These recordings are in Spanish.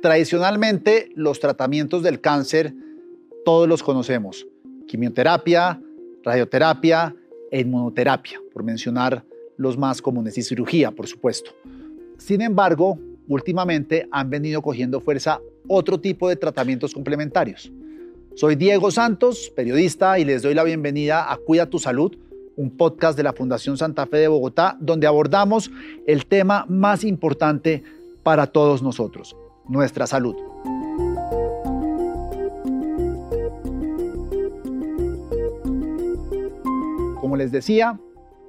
Tradicionalmente, los tratamientos del cáncer todos los conocemos. Quimioterapia, radioterapia e inmunoterapia, por mencionar los más comunes, y cirugía, por supuesto. Sin embargo, últimamente han venido cogiendo fuerza otro tipo de tratamientos complementarios. Soy Diego Santos, periodista, y les doy la bienvenida a Cuida tu Salud, un podcast de la Fundación Santa Fe de Bogotá, donde abordamos el tema más importante para todos nosotros, nuestra salud. Como les decía,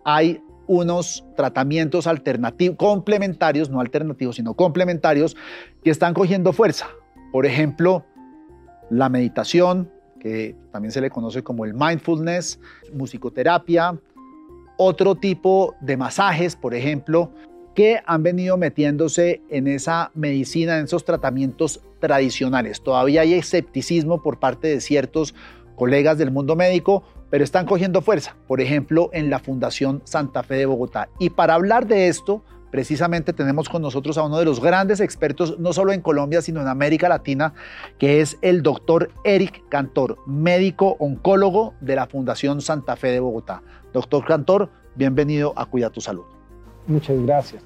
hay unos tratamientos alternativos, complementarios, no alternativos, sino complementarios, que están cogiendo fuerza. Por ejemplo, la meditación, que también se le conoce como el mindfulness, musicoterapia, otro tipo de masajes, por ejemplo, que han venido metiéndose en esa medicina, en esos tratamientos tradicionales. Todavía hay escepticismo por parte de ciertos colegas del mundo médico, pero están cogiendo fuerza, por ejemplo, en la Fundación Santa Fe de Bogotá. Y para hablar de esto, precisamente tenemos con nosotros a uno de los grandes expertos, no solo en Colombia, sino en América Latina, que es el doctor Eric Cantor, médico oncólogo de la Fundación Santa Fe de Bogotá. Doctor Cantor, bienvenido a Cuida tu Salud. Muchas gracias.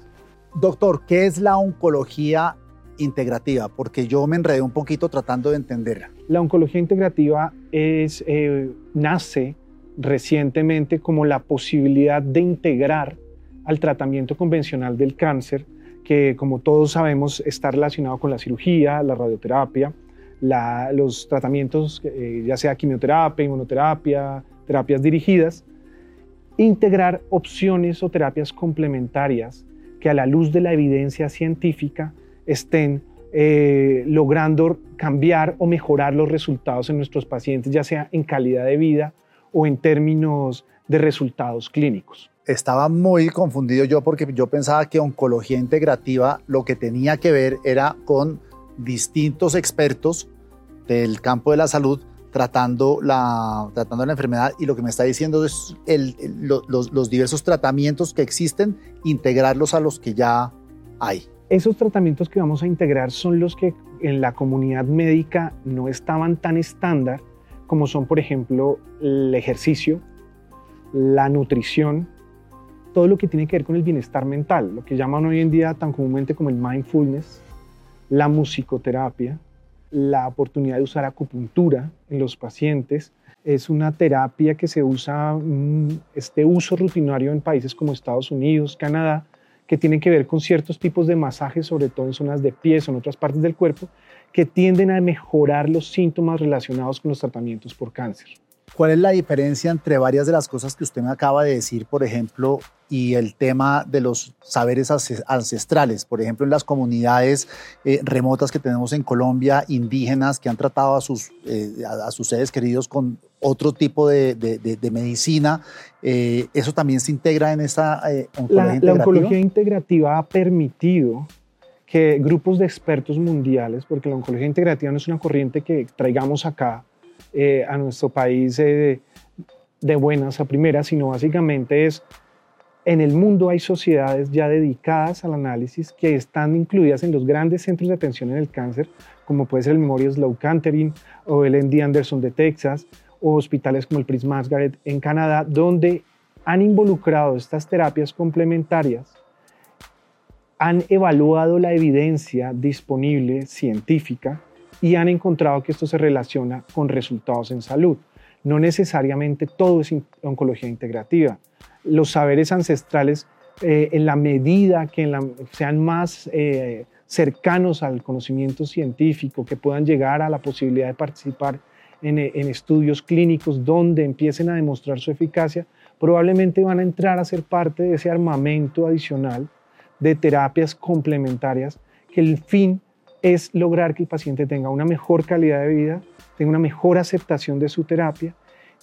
Doctor, ¿qué es la oncología integrativa? Porque yo me enredé un poquito tratando de entenderla. La oncología integrativa es, eh, nace recientemente como la posibilidad de integrar al tratamiento convencional del cáncer, que como todos sabemos está relacionado con la cirugía, la radioterapia, los tratamientos, eh, ya sea quimioterapia, inmunoterapia, terapias dirigidas, integrar opciones o terapias complementarias que a la luz de la evidencia científica estén eh, logrando cambiar o mejorar los resultados en nuestros pacientes, ya sea en calidad de vida o en términos de resultados clínicos. Estaba muy confundido yo porque yo pensaba que oncología integrativa lo que tenía que ver era con distintos expertos del campo de la salud tratando la, tratando la enfermedad y lo que me está diciendo es los, los diversos tratamientos que existen, integrarlos a los que ya hay. Esos tratamientos que vamos a integrar son los que en la comunidad médica no estaban tan estándar como son, por ejemplo, el ejercicio, la nutrición, todo lo que tiene que ver con el bienestar mental, lo que llaman hoy en día tan comúnmente como el mindfulness, la musicoterapia, la oportunidad de usar acupuntura en los pacientes. Es una terapia que se usa, mm, este uso rutinario en países como Estados Unidos, Canadá, que tiene que ver con ciertos tipos de masajes, sobre todo en zonas de pies o en otras partes del cuerpo, que tienden a mejorar los síntomas relacionados con los tratamientos por cáncer. ¿Cuál es la diferencia entre varias de las cosas que usted me acaba de decir, por ejemplo, y el tema de los saberes ancestrales? Por ejemplo, en las comunidades eh, remotas que tenemos en Colombia, indígenas que han tratado a sus, eh, a, sus seres queridos con otro tipo de, de, medicina, eh, ¿eso también se integra en esa oncología la, integrativa? La oncología integrativa ha permitido que grupos de expertos mundiales, porque la oncología integrativa no es una corriente que traigamos acá, eh, a nuestro país eh, de buenas a primeras, sino básicamente es, en el mundo hay sociedades ya dedicadas al análisis que están incluidas en los grandes centros de atención en el cáncer, como puede ser el Memorial Sloan Kettering o el MD Anderson de Texas, o hospitales como el Prince Margaret en Canadá, donde han involucrado estas terapias complementarias, han evaluado la evidencia disponible científica y han encontrado que esto se relaciona con resultados en salud. No necesariamente todo es oncología integrativa. Los saberes ancestrales, eh, en la medida que sean más eh, cercanos al conocimiento científico, que puedan llegar a la posibilidad de participar en, en estudios clínicos donde empiecen a demostrar su eficacia, probablemente van a entrar a ser parte de ese armamento adicional de terapias complementarias que el fin es lograr que el paciente tenga una mejor calidad de vida, tenga una mejor aceptación de su terapia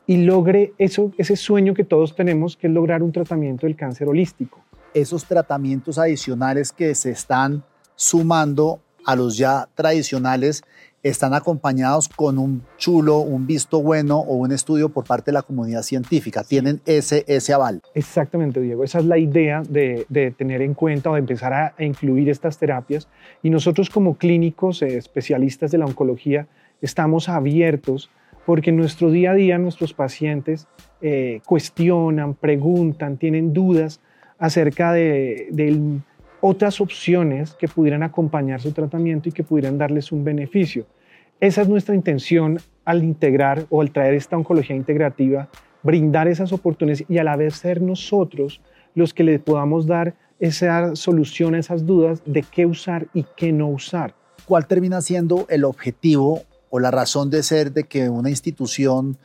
y logre eso, ese sueño que todos tenemos, que es lograr un tratamiento del cáncer holístico. Esos tratamientos adicionales que se están sumando a los ya tradicionales, están acompañados con un chulo, un visto bueno o un estudio por parte de la comunidad científica. Tienen ese, ese aval. Exactamente, Diego. Esa es la idea de, tener en cuenta o de empezar a, incluir estas terapias. Y nosotros como clínicos eh, especialistas de la oncología estamos abiertos porque en nuestro día a día nuestros pacientes eh, cuestionan, preguntan, tienen dudas acerca de, de otras opciones que pudieran acompañar su tratamiento y que pudieran darles un beneficio. Esa es nuestra intención al integrar o al traer esta oncología integrativa, brindar esas oportunidades y a la vez ser nosotros los que le podamos dar esa solución a esas dudas de qué usar y qué no usar. ¿Cuál termina siendo el objetivo o la razón de ser de que una institución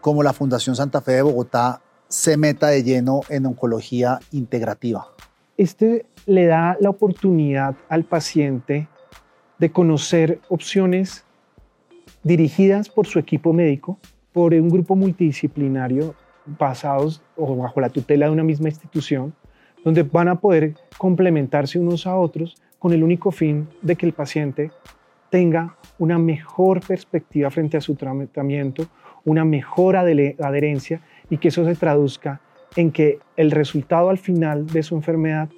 como la Fundación Santa Fe de Bogotá se meta de lleno en oncología integrativa? Este le da la oportunidad al paciente de conocer opciones dirigidas por su equipo médico, por un grupo multidisciplinario basados o bajo la tutela de una misma institución, donde van a poder complementarse unos a otros con el único fin de que el paciente tenga una mejor perspectiva frente a su tratamiento, una mejor adherencia y que eso se traduzca en que el resultado al final de su enfermedad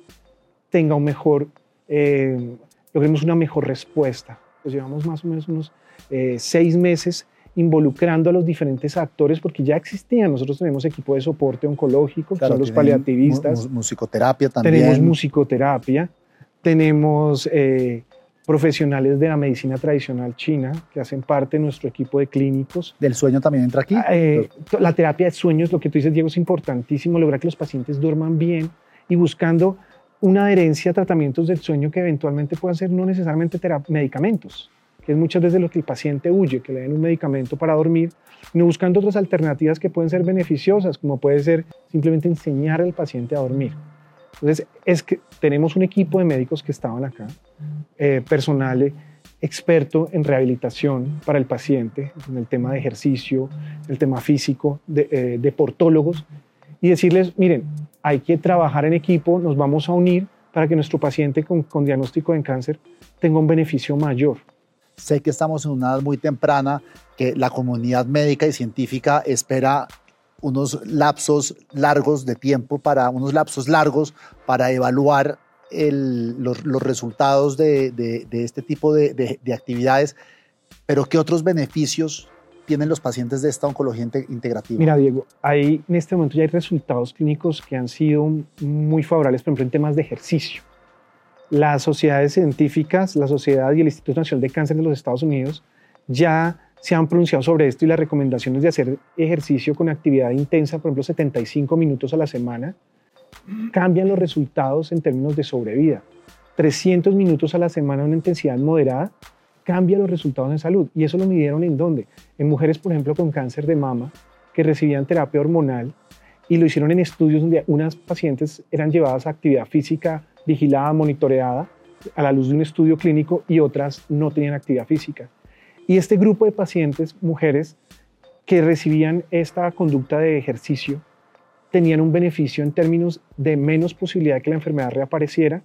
tenga un mejor, eh, logremos una mejor respuesta. Pues llevamos más o menos unos eh, seis meses involucrando a los diferentes actores porque ya existían. Nosotros tenemos equipo de soporte oncológico, que son los paliativistas. musicoterapia también. Tenemos musicoterapia, tenemos eh, profesionales de la medicina tradicional china que hacen parte de nuestro equipo de clínicos. ¿Del sueño también entra aquí? Eh, la terapia de sueños, lo que tú dices, Diego, es importantísimo, lograr que los pacientes duerman bien y buscando una adherencia a tratamientos del sueño que eventualmente puedan ser no necesariamente medicamentos, que es muchas veces lo que el paciente huye, que le den un medicamento para dormir, sino buscando otras alternativas que pueden ser beneficiosas, como puede ser simplemente enseñar al paciente a dormir. Entonces, es que tenemos un equipo de médicos que estaban acá, eh, personal experto en rehabilitación para el paciente, en el tema de ejercicio, el tema físico, de, eh, deportólogos, y decirles, miren, hay que trabajar en equipo, nos vamos a unir para que nuestro paciente con, diagnóstico de cáncer tenga un beneficio mayor. Sé que estamos en una edad muy temprana, que la comunidad médica y científica espera unos lapsos largos de tiempo para unos lapsos largos para evaluar los, resultados de, este tipo de, de, actividades, pero ¿qué otros beneficios tienen los pacientes de esta oncología integrativa? Mira, Diego, hay, en este momento ya hay resultados clínicos que han sido muy favorables, por ejemplo, en temas de ejercicio. Las sociedades científicas, la Sociedad y el Instituto Nacional de Cáncer de los Estados Unidos ya se han pronunciado sobre esto y las recomendaciones de hacer ejercicio con actividad intensa, por ejemplo, 75 minutos a la semana, cambian los resultados en términos de sobrevida. 300 minutos a la semana, una intensidad moderada, cambia los resultados en salud. ¿Y eso lo midieron en dónde? En mujeres, por ejemplo, con cáncer de mama, que recibían terapia hormonal y lo hicieron en estudios donde unas pacientes eran llevadas a actividad física vigilada, monitoreada, a la luz de un estudio clínico y otras no tenían actividad física. Y este grupo de pacientes, mujeres, que recibían esta conducta de ejercicio, tenían un beneficio en términos de menos posibilidad de que la enfermedad reapareciera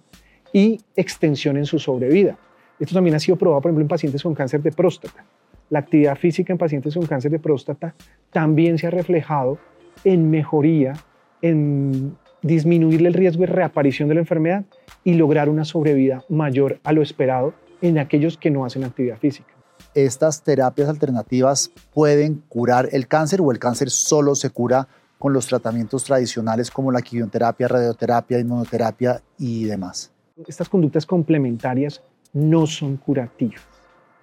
y extensión en su sobrevida. Esto también ha sido probado, por ejemplo, en pacientes con cáncer de próstata. La actividad física en pacientes con cáncer de próstata también se ha reflejado en mejoría, en disminuir el riesgo de reaparición de la enfermedad y lograr una sobrevida mayor a lo esperado en aquellos que no hacen actividad física. ¿Estas terapias alternativas pueden curar el cáncer o el cáncer solo se cura con los tratamientos tradicionales como la quimioterapia, radioterapia, inmunoterapia y demás? Estas conductas complementarias no son curativas.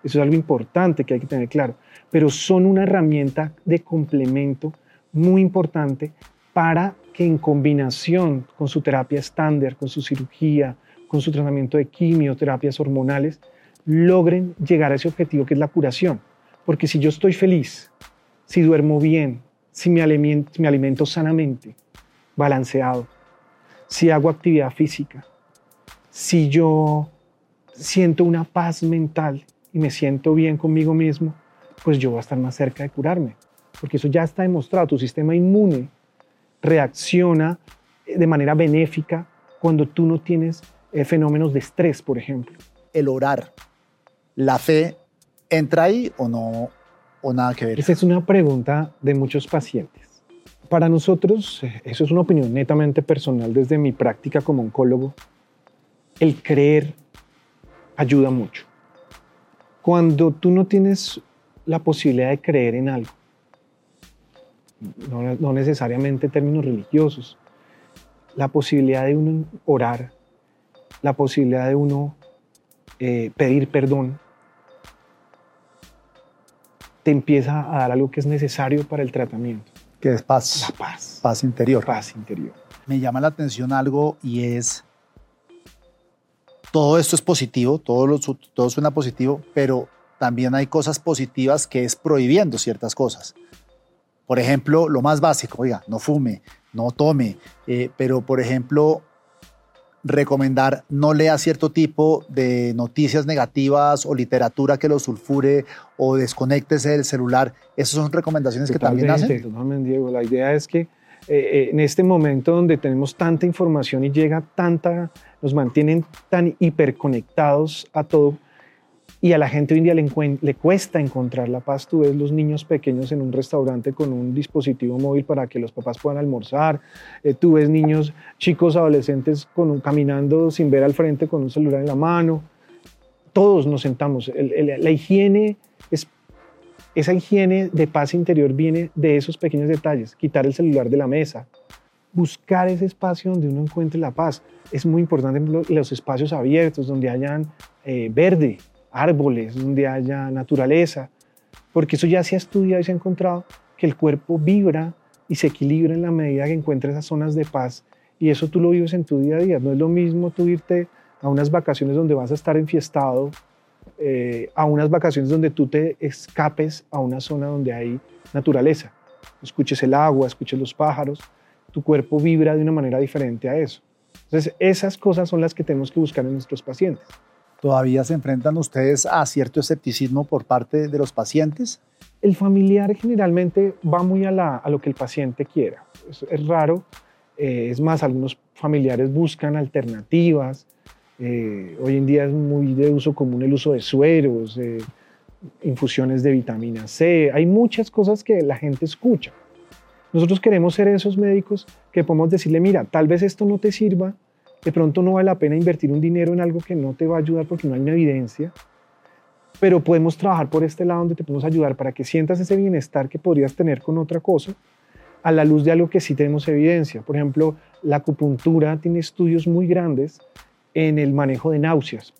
Eso es algo importante que hay que tener claro, pero son una herramienta de complemento muy importante para que en combinación con su terapia estándar, con su cirugía, con su tratamiento de quimioterapias hormonales, logren llegar a ese objetivo que es la curación. Porque si yo estoy feliz, si duermo bien, si me alimento, me alimento sanamente, balanceado, si hago actividad física, si yo siento una paz mental y me siento bien conmigo mismo, pues yo voy a estar más cerca de curarme. Porque eso ya está demostrado. Tu sistema inmune reacciona de manera benéfica cuando tú no tienes eh, fenómenos de estrés, por ejemplo. El orar, la fe ¿entra ahí o no? ¿O nada que ver? Esa es una pregunta de muchos pacientes. Para nosotros, eh, eso es una opinión netamente personal desde mi práctica como oncólogo, el creer ayuda mucho. Cuando tú no tienes la posibilidad de creer en algo, no, necesariamente en términos religiosos, la posibilidad de uno orar, la posibilidad de uno eh, pedir perdón, te empieza a dar algo que es necesario para el tratamiento. Que es paz. La paz. Paz interior. Paz interior. Me llama la atención algo y es, todo esto es positivo, todo, todo suena positivo, pero también hay cosas positivas que es prohibiendo ciertas cosas. Por ejemplo, lo más básico, oiga, no fume, no tome, eh, pero por ejemplo, recomendar no lea cierto tipo de noticias negativas o literatura que lo sulfure o desconectese del celular. Esas son recomendaciones que también hacen. Totalmente, Diego. La idea es que eh, eh, en este momento donde tenemos tanta información y llega tanta, nos mantienen tan hiperconectados a todo, y a la gente hoy en día le, cuesta encontrar la paz. Tú ves los niños pequeños en un restaurante con un dispositivo móvil para que los papás puedan almorzar. Eh, tú ves niños, chicos, adolescentes caminando sin ver al frente con un celular en la mano. Todos nos sentamos. la higiene esa higiene de paz interior viene de esos pequeños detalles, quitar el celular de la mesa, buscar ese espacio donde uno encuentre la paz. Es muy importante los espacios abiertos, donde hayan eh, verde, árboles, donde haya naturaleza, porque eso ya se ha estudiado y se ha encontrado que el cuerpo vibra y se equilibra en la medida que encuentra esas zonas de paz y eso tú lo vives en tu día a día. No es lo mismo tú irte a unas vacaciones donde vas a estar enfiestado, eh, a unas vacaciones donde tú te escapes a una zona donde hay naturaleza. Escuches el agua, escuches los pájaros, tu cuerpo vibra de una manera diferente a eso. Entonces, esas cosas son las que tenemos que buscar en nuestros pacientes. ¿Todavía se enfrentan ustedes a cierto escepticismo por parte de los pacientes? El familiar generalmente va muy a, lo que el paciente quiera. Es, raro, eh, es más, algunos familiares buscan alternativas. Eh, hoy en día es muy de uso común el uso de sueros, infusiones de vitamina C. Hay muchas cosas que la gente escucha. Nosotros queremos ser esos médicos que podemos decirle, mira, tal vez esto no te sirva, de pronto no vale la pena invertir un dinero en algo que no te va a ayudar porque no hay una evidencia, pero podemos trabajar por este lado donde te podemos ayudar para que sientas ese bienestar que podrías tener con otra cosa a la luz de algo que sí tenemos evidencia. Por ejemplo, la acupuntura tiene estudios muy grandes en el manejo de náuseas,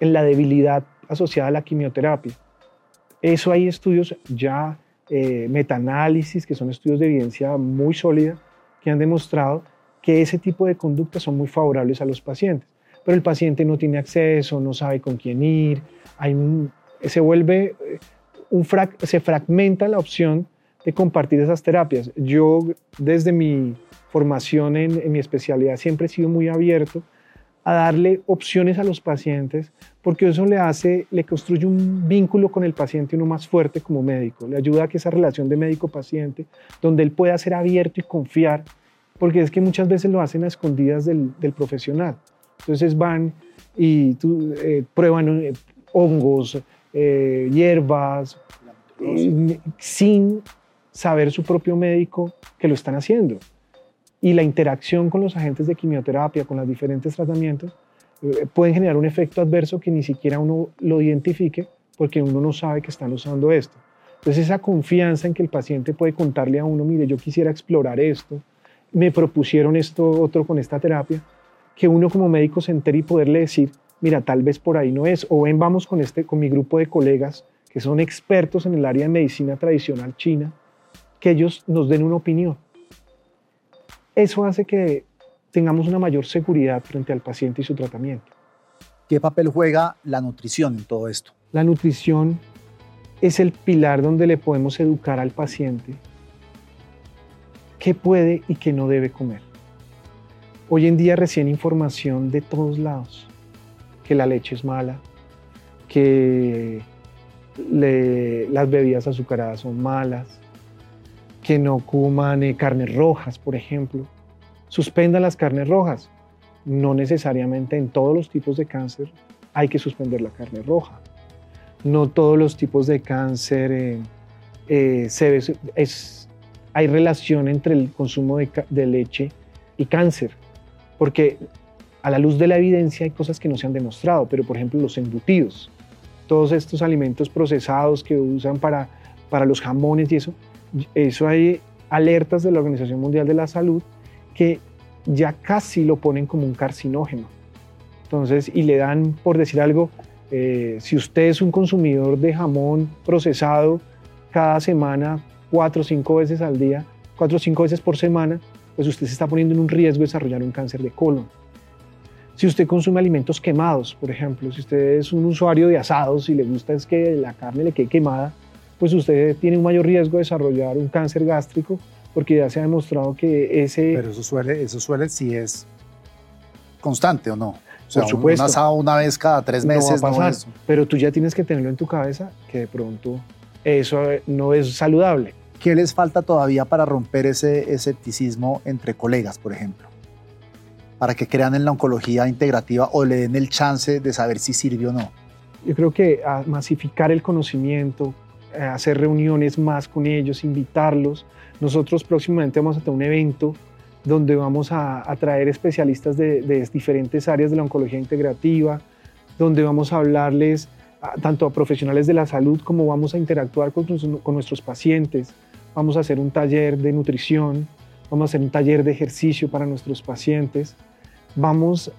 en la debilidad asociada a la quimioterapia. Eso hay estudios ya, eh, metaanálisis, que son estudios de evidencia muy sólida, que han demostrado que ese tipo de conductas son muy favorables a los pacientes. Pero el paciente no tiene acceso, no sabe con quién ir, se vuelve, eh, se fragmenta la opción de compartir esas terapias. Yo desde mi formación en mi especialidad siempre he sido muy abierto a darle opciones a los pacientes porque eso le hace, le construye un vínculo con el paciente uno más fuerte como médico, le ayuda a que esa relación de médico-paciente, donde él pueda ser abierto y confiar porque es que muchas veces lo hacen a escondidas del, profesional. Entonces van y eh, prueban eh, hongos, eh, hierbas, sin saber su propio médico que lo están haciendo. Y la interacción con los agentes de quimioterapia, con los diferentes tratamientos, pueden generar un efecto adverso que ni siquiera uno lo identifique porque uno no sabe que están usando esto. Entonces esa confianza en que el paciente puede contarle a uno, mire, yo quisiera explorar esto, me propusieron esto otro con esta terapia, que uno como médico se entere y poderle decir, mira, tal vez por ahí no es, o ven, vamos con, este, con mi grupo de colegas que son expertos en el área de medicina tradicional china, que ellos nos den una opinión. Eso hace que tengamos una mayor seguridad frente al paciente y su tratamiento. ¿Qué papel juega la nutrición en todo esto? La nutrición es el pilar donde le podemos educar al paciente qué puede y qué no debe comer. Hoy en día recién información de todos lados, que la leche es mala, que las bebidas azucaradas son malas, que no coman eh, carnes rojas, por ejemplo. Suspendan las carnes rojas. No necesariamente en todos los tipos de cáncer hay que suspender la carne roja. no todos los tipos de cáncer eh, eh, se es, hay relación entre el consumo de, de leche y cáncer, porque a la luz de la evidencia hay cosas que no se han demostrado, pero por ejemplo los embutidos, todos estos alimentos procesados que usan para, para los jamones y eso, eso hay alertas de la Organización Mundial de la Salud que ya casi lo ponen como un carcinógeno. Entonces, y le dan, por decir algo, eh, si usted es un consumidor de jamón procesado cada semana, cuatro o cinco veces al día, cuatro o cinco veces por semana, pues usted se está poniendo en un riesgo de desarrollar un cáncer de colon. Si usted consume alimentos quemados, por ejemplo, si usted es un usuario de asados y le gusta es que la carne le quede quemada, pues usted tiene un mayor riesgo de desarrollar un cáncer gástrico porque ya se ha demostrado que ese... Pero eso suele, eso suele si es constante o no. O sea, Por supuesto. Un asado una vez cada tres meses no, va a pasar, Pero tú ya tienes que tenerlo en tu cabeza que de pronto eso no es saludable. ¿Qué les falta todavía para romper ese escepticismo entre colegas, por ejemplo? Para que crean en la oncología integrativa o le den el chance de saber si sirve o no. Yo creo que a masificar el conocimiento, hacer reuniones más con ellos, invitarlos. Nosotros próximamente vamos a tener un evento donde vamos a, traer especialistas de, diferentes áreas de la oncología integrativa, donde vamos a hablarles tanto a profesionales de la salud como vamos a interactuar con, nuestros pacientes. Vamos a hacer un taller de nutrición, vamos a hacer un taller de ejercicio para nuestros pacientes. Vamos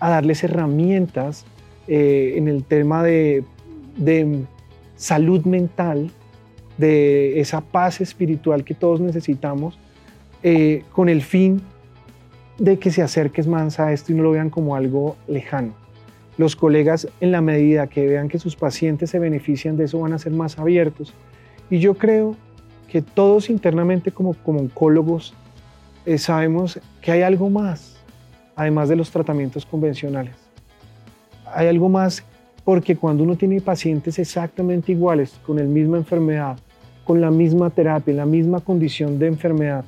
a darles herramientas eh, en el tema de salud mental, de esa paz espiritual que todos necesitamos, eh, con el fin de que se acerques más a esto y no lo vean como algo lejano. Los colegas, en la medida que vean que sus pacientes se benefician de eso, van a ser más abiertos. Y yo creo que todos internamente como, como oncólogos eh, sabemos que hay algo más, además de los tratamientos convencionales. Hay algo más porque cuando uno tiene pacientes exactamente iguales, con la misma enfermedad, con la misma terapia, la misma condición de enfermedad,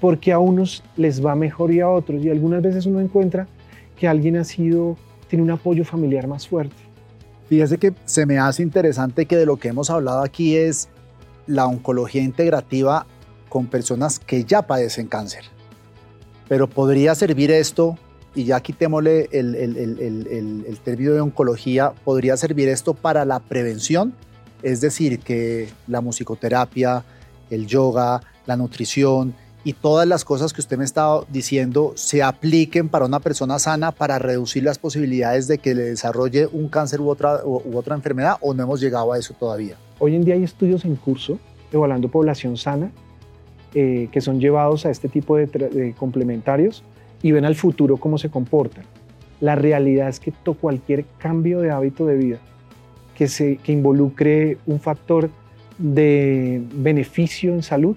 porque a unos les va mejor y a otros, y algunas veces uno encuentra que alguien ha sido, tiene un apoyo familiar más fuerte. Fíjese que se me hace interesante que de lo que hemos hablado aquí es la oncología integrativa con personas que ya padecen cáncer. Pero podría servir esto y ya quitémosle el, el, el, el, término de oncología, podría servir esto para la prevención, es decir, que la musicoterapia, el yoga, la nutrición y todas las cosas que usted me estaba diciendo se apliquen para una persona sana para reducir las posibilidades de que le desarrolle un cáncer u otra, u otra enfermedad o no hemos llegado a eso todavía. Hoy en día hay estudios en curso evaluando población sana eh, que son llevados a este tipo de complementarios y ven al futuro cómo se comportan. La realidad es que cualquier cambio de hábito de vida que, se, que involucre un factor de beneficio en salud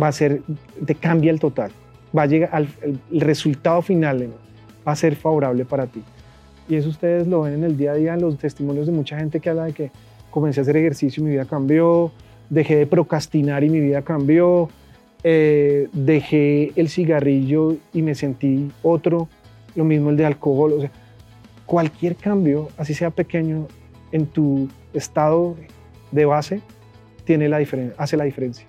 va a ser, te cambia el total. Va a llegar al el resultado final va a ser favorable para ti. Y eso ustedes lo ven en el día a día, en los testimonios de mucha gente que habla de que comencé a hacer ejercicio y mi vida cambió, dejé de procrastinar y mi vida cambió, eh, dejé el cigarrillo y me sentí otro, lo mismo el de alcohol, o sea, cualquier cambio, así sea pequeño, en tu estado de base, tiene la hace la diferencia.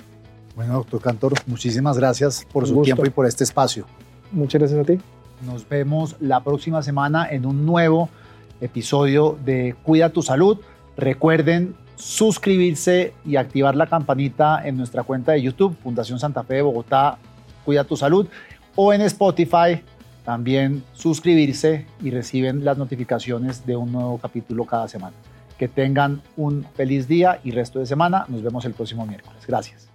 Bueno, doctor Cantor, muchísimas gracias por su tiempo y por este espacio. Muchas gracias a ti. Nos vemos la próxima semana en un nuevo episodio de Cuida tu Salud. Recuerden suscribirse y activar la campanita en nuestra cuenta de YouTube, Fundación Santa Fe de Bogotá, Cuida tu Salud, o en Spotify, también suscribirse y reciben las notificaciones de un nuevo capítulo cada semana. Que tengan un feliz día y resto de semana. Nos vemos el próximo miércoles. Gracias.